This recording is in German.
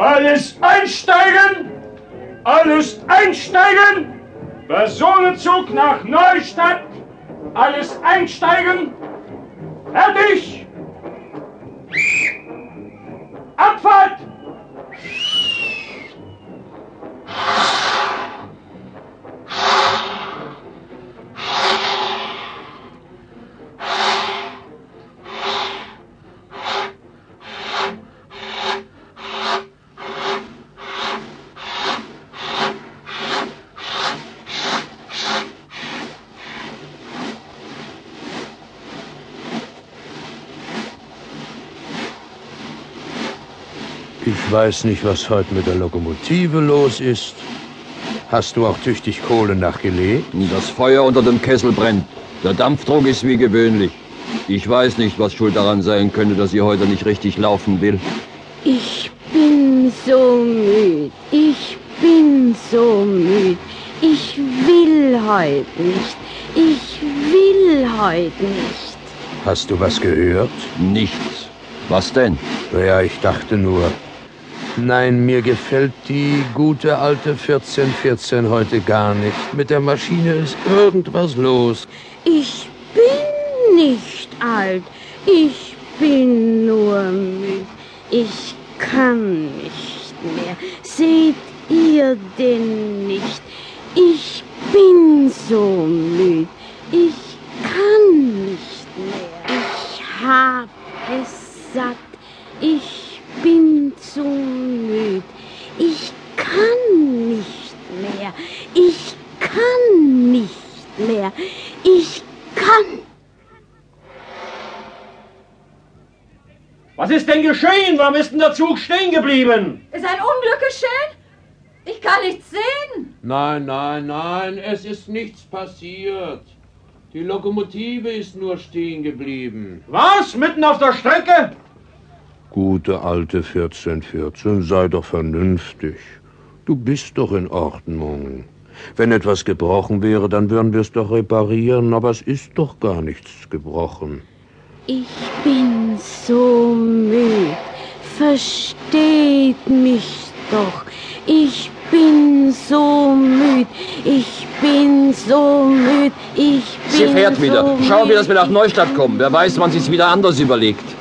Alles einsteigen! Alles einsteigen! Personenzug nach Neustadt! Alles einsteigen! Fertig! Abfahrt! Ich weiß nicht, was heute mit der Lokomotive los ist. Hast du auch tüchtig Kohle nachgelegt? Das Feuer unter dem Kessel brennt. Der Dampfdruck ist wie gewöhnlich. Ich weiß nicht, was schuld daran sein könnte, dass sie heute nicht richtig laufen will. Ich bin so müde. Ich bin so müde. Ich will heute nicht. Ich will heute nicht. Hast du was gehört? Nichts. Was denn? Ja, ich dachte nur. Nein, mir gefällt die gute alte 1414 heute gar nicht. Mit der Maschine ist irgendwas los. Ich bin nicht alt. Ich bin nur müde. Ich kann nicht mehr. Seht ihr denn nicht? Ich bin so müde. Ich kann nicht mehr. Ich hab es satt. Ich bin zu müde. Ich kann nicht mehr. Ich kann nicht mehr. Ich kann. Was ist denn geschehen? Warum ist denn der Zug stehen geblieben? Ist ein Unglück geschehen? Ich kann nichts sehen. Nein, nein, nein, es ist nichts passiert. Die Lokomotive ist nur stehen geblieben. Was? Mitten auf der Strecke? Gute alte 1414, sei doch vernünftig. Du bist doch in Ordnung. Wenn etwas gebrochen wäre, dann würden wir es doch reparieren, aber es ist doch gar nichts gebrochen. Ich bin so müde. Versteht mich doch. Ich bin so müde. Ich bin so müde. Ich bin Sie fährt wieder. So Schau, wie müd. dass wir nach Neustadt kommen. Wer weiß, wann sie es wieder anders überlegt.